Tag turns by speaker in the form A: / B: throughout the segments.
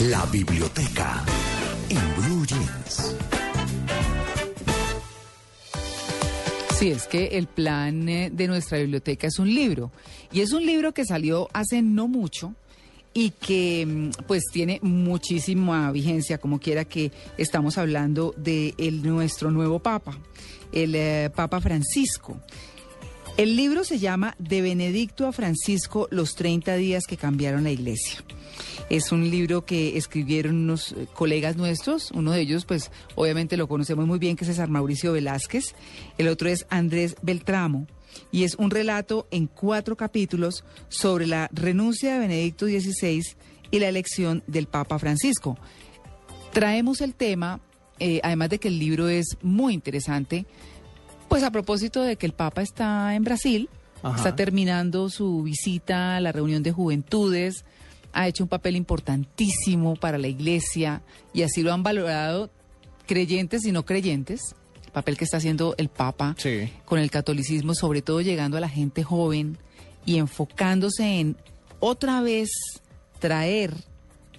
A: La biblioteca en Blue Jeans.
B: Sí, es que el plan eh, de nuestra biblioteca es un libro. Y es un libro que salió hace no mucho y que mm, pues tiene muchísima vigencia, como quiera que estamos hablando de nuestro nuevo Papa, el eh, Papa Francisco. El libro se llama De Benedicto a Francisco, los 30 días que cambiaron la iglesia. Es un libro que escribieron unos eh, colegas nuestros, uno de ellos pues obviamente lo conocemos muy bien, que es César Mauricio Velázquez, el otro es Andrés Beltramo, y es un relato en cuatro capítulos sobre la renuncia de Benedicto XVI y la elección del Papa Francisco. Traemos el tema, eh, además de que el libro es muy interesante, pues a propósito de que el Papa está en Brasil,
C: Ajá.
B: está terminando su visita a la reunión de juventudes, ha hecho un papel importantísimo para la Iglesia y así lo han valorado creyentes y no creyentes, el papel que está haciendo el Papa
C: Sí.
B: con el catolicismo, sobre todo llegando a la gente joven y enfocándose en otra vez traer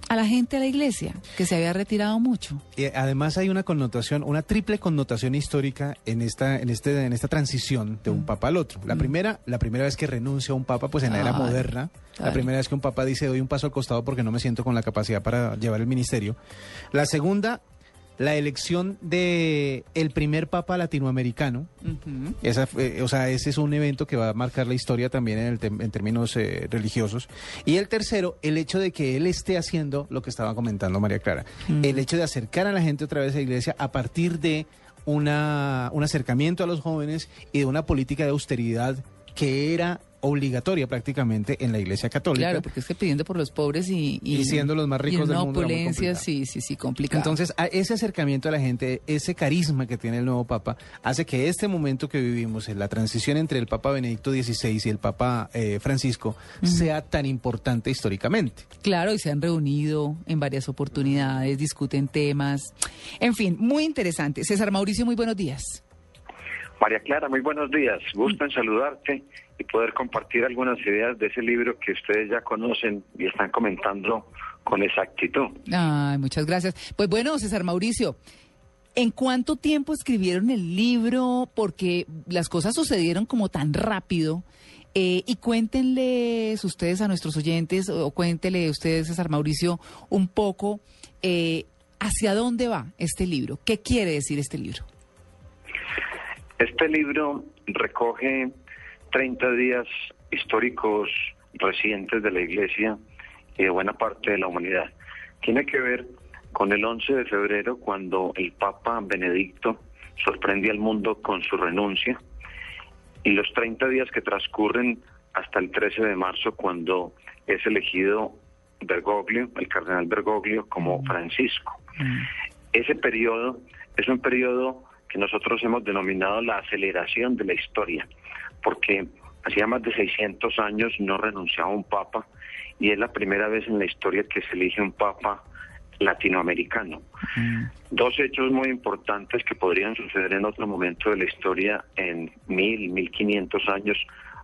B: a la gente a la iglesia, que se había retirado mucho.
C: Y además hay una connotación, una triple connotación histórica en esta, en este, en esta transición de un papa al otro. La primera, la primera vez que renuncia un papa, pues en la era
B: Claro,
C: moderna. La primera vez que un papa dice doy un paso al costado porque no me siento con la capacidad para llevar el ministerio. La segunda, la elección de el primer papa latinoamericano. Esa fue- o sea, ese es un evento que va a marcar la historia también en, el tem- en términos eh, religiosos. Y el tercero, el hecho de que él esté haciendo lo que estaba comentando María Clara. El hecho de acercar a la gente otra vez a la iglesia a partir de una, un acercamiento a los jóvenes y de una política de austeridad que era obligatoria prácticamente en la iglesia católica.
B: Claro, porque es que pidiendo por los pobres y,
C: Y siendo los más ricos
B: y
C: del mundo
B: opulencia, sí, sí, sí, complicado.
C: Entonces, a ese acercamiento a la gente, ese carisma que tiene el nuevo Papa, hace que este momento que vivimos, en la transición entre el Papa Benedicto XVI y el Papa eh, Francisco, sea tan importante históricamente.
B: Claro, y se han reunido en varias oportunidades, discuten temas. En fin, muy interesante. César Mauricio, muy buenos días.
D: María Clara, muy buenos días. Gusto en saludarte y poder compartir algunas ideas de ese libro que ustedes ya conocen y están comentando con exactitud.
B: Ay, muchas gracias. Pues bueno, César Mauricio, ¿en cuánto tiempo escribieron el libro? Porque las cosas sucedieron como tan rápido. Eh, y cuéntenles ustedes a nuestros oyentes, o cuéntele ustedes, César Mauricio, un poco eh, hacia dónde va este libro. ¿Qué quiere decir este libro?
D: Este libro recoge 30 días históricos recientes de la Iglesia y de buena parte de la humanidad. Tiene que ver con el 11 de febrero cuando el Papa Benedicto sorprende al mundo con su renuncia y los 30 días que transcurren hasta el 13 de marzo cuando es elegido Bergoglio, el cardenal Bergoglio, como Francisco. Ese periodo es un periodo que nosotros hemos denominado la aceleración de la historia, porque hacía más de 600 años no renunciaba un papa y es la primera vez en la historia que se elige un papa latinoamericano. Dos hechos muy importantes que podrían suceder en otro momento de la historia en mil, mil quinientos años.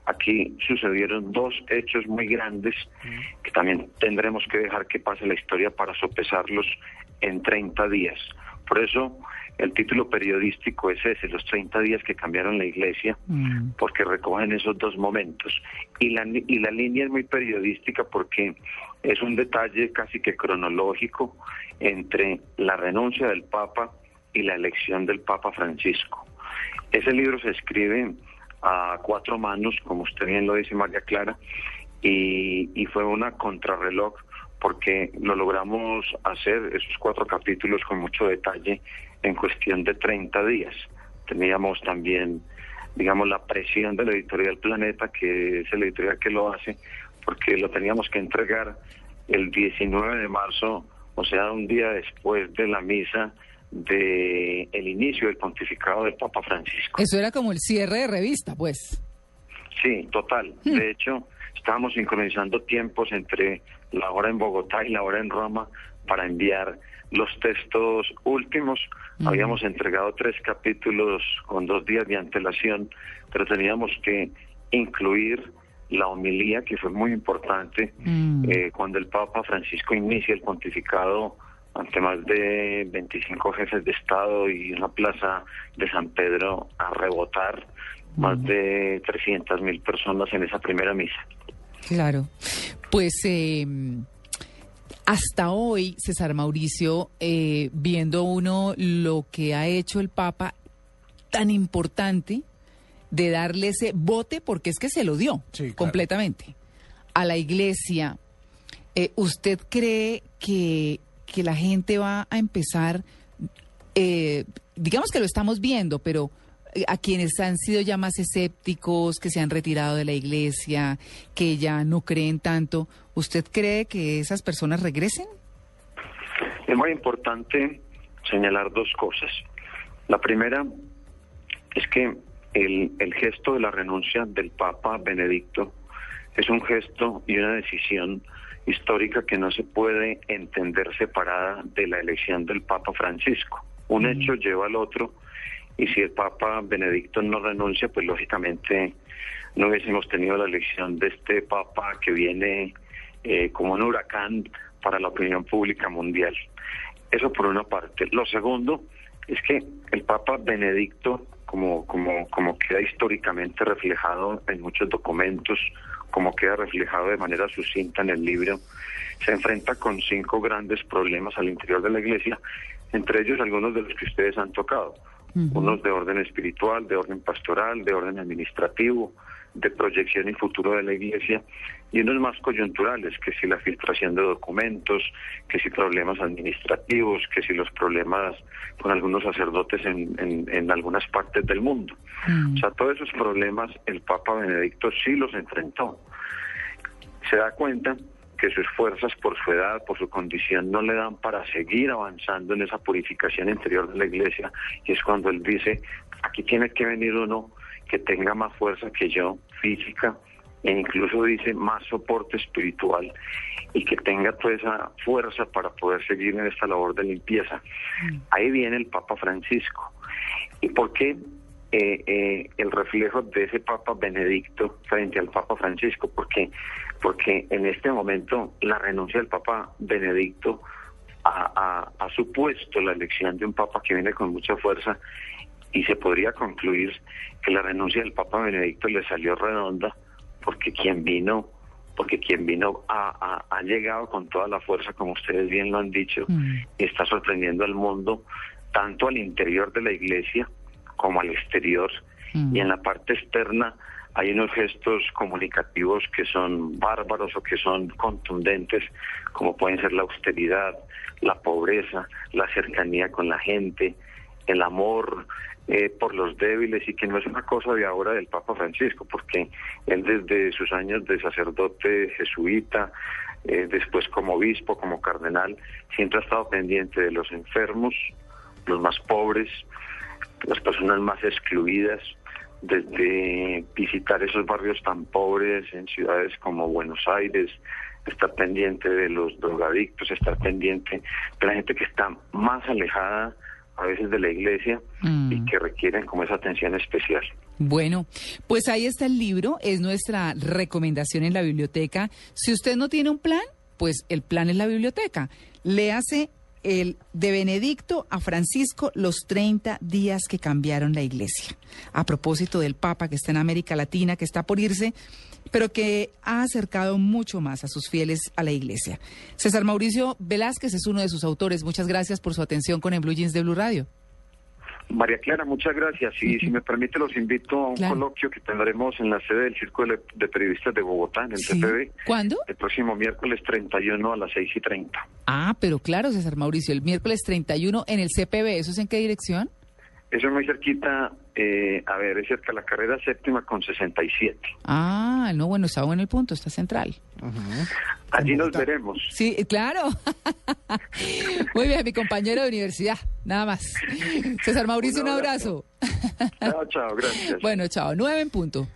D: Aquí sucedieron dos hechos muy grandes que también tendremos que dejar que pase la historia para sopesarlos en 30 días. Por eso el título periodístico es ese, los 30 días que cambiaron la iglesia,
B: Mm.
D: porque recogen esos dos momentos. Y la, y la línea es muy periodística porque es un detalle casi que cronológico entre la renuncia del Papa y la elección del Papa Francisco. Ese libro se escribe a cuatro manos, como usted bien lo dice, María Clara, y, y fue una contrarreloj porque lo logramos hacer esos cuatro capítulos con mucho detalle en cuestión de 30 días. Teníamos también, digamos, la presión de la editorial Planeta, que es la editorial que lo hace, porque lo teníamos que entregar el 19 de marzo, o sea, un día después de la misa de el inicio del pontificado del Papa Francisco.
B: Eso era como el cierre de revista, pues.
D: Sí, total. De hecho, estábamos sincronizando tiempos entre la hora en Bogotá y la hora en Roma para enviar los textos últimos. Habíamos entregado tres capítulos con dos días de antelación, pero teníamos que incluir la homilía que fue muy importante
B: Mm.
D: eh, cuando el Papa Francisco inicia el pontificado ante más de 25 jefes de Estado y una plaza de San Pedro a rebotar más de 300 mil personas en esa primera misa.
B: Claro. Pues eh, hasta hoy, César Mauricio, eh, viendo uno lo que ha hecho el Papa tan importante de darle ese bote, porque es que se lo dio
C: Sí, claro.
B: completamente, a la iglesia, eh, ¿usted cree que, que la gente va a empezar, eh, digamos que lo estamos viendo, pero a quienes han sido ya más escépticos, que se han retirado de la iglesia, que ya no creen tanto, ¿usted cree que esas personas regresen?
D: Es muy importante señalar dos cosas. La primera es que el, el gesto de la renuncia del Papa Benedicto es un gesto y una decisión histórica que no se puede entender separada de la elección del Papa Francisco. Un hecho lleva al otro y si el Papa Benedicto no renuncia, pues lógicamente no hubiésemos tenido la elección de este Papa que viene eh, como un huracán para la opinión pública mundial. Eso por una parte. Lo segundo es que el Papa Benedicto, como, como, como queda históricamente reflejado en muchos documentos, como queda reflejado de manera sucinta en el libro, se enfrenta con cinco grandes problemas al interior de la Iglesia, entre ellos algunos de los que ustedes han tocado, unos de orden espiritual, de orden pastoral, de orden administrativo, de proyección y futuro de la Iglesia, y unos más coyunturales, que si la filtración de documentos, que si problemas administrativos, que si los problemas con algunos sacerdotes en, en, en algunas partes del mundo. O sea, todos esos problemas el Papa Benedicto sí los enfrentó. Se da cuenta que sus fuerzas por su edad, por su condición, no le dan para seguir avanzando en esa purificación interior de la iglesia. Y es cuando él dice, aquí tiene que venir uno que tenga más fuerza que yo, física, e incluso dice más soporte espiritual y que tenga toda esa fuerza para poder seguir en esta labor de limpieza. Ahí viene el Papa Francisco. ¿Y por qué eh, eh, el reflejo de ese Papa Benedicto frente al Papa Francisco? Porque, porque en este momento la renuncia del Papa Benedicto ha, ha, ha supuesto la elección de un Papa que viene con mucha fuerza y se podría concluir que la renuncia del Papa Benedicto le salió redonda porque quien vino porque quien vino ha, ha, ha, llegado con toda la fuerza, como ustedes bien lo han dicho,
B: Mm.
D: y está sorprendiendo al mundo, tanto al interior de la iglesia como al exterior.
B: Mm.
D: Y en la parte externa hay unos gestos comunicativos que son bárbaros o que son contundentes, como pueden ser la austeridad, la pobreza, la cercanía con la gente, el amor eh, por los débiles y que no es una cosa de ahora del Papa Francisco, porque él desde sus años de sacerdote jesuita, eh, después como obispo, como cardenal, siempre ha estado pendiente de los enfermos, los más pobres, las personas más excluidas, desde visitar esos barrios tan pobres en ciudades como Buenos Aires, estar pendiente de los drogadictos, estar pendiente de la gente que está más alejada a veces de la iglesia
B: Mm.
D: y que requieren como esa atención especial.
B: Bueno, pues ahí está el libro, es nuestra recomendación en la biblioteca. Si usted no tiene un plan, pues el plan es la biblioteca. Léase el de Benedicto a Francisco los 30 días que cambiaron la iglesia. A propósito del Papa que está en América Latina, que está por irse, pero que ha acercado mucho más a sus fieles a la iglesia. César Mauricio Velázquez es uno de sus autores. Muchas gracias por su atención con el Blue Jeans de Blue Radio.
D: María Clara, muchas gracias. Y si me permite, los invito a un
B: Claro.
D: coloquio que tendremos en la sede del Círculo de Periodistas de Bogotá, en el
B: Sí.
D: CPB,
B: ¿Cuándo?
D: el próximo miércoles 31 a las 6 y 30.
B: Ah, pero claro, César Mauricio, el miércoles 31 en el CPB, ¿eso es en qué dirección?
D: Eso es muy cerquita, eh, a ver, es cerca de la carrera séptima con 67.
B: Ah, no, bueno, está bueno el punto, está central.
D: Allí nos veremos.
B: Sí, claro. Muy bien, mi compañero de universidad, nada más. César Mauricio, un
D: abrazo. Chao, chao, gracias.
B: Bueno, chao, nueve en punto.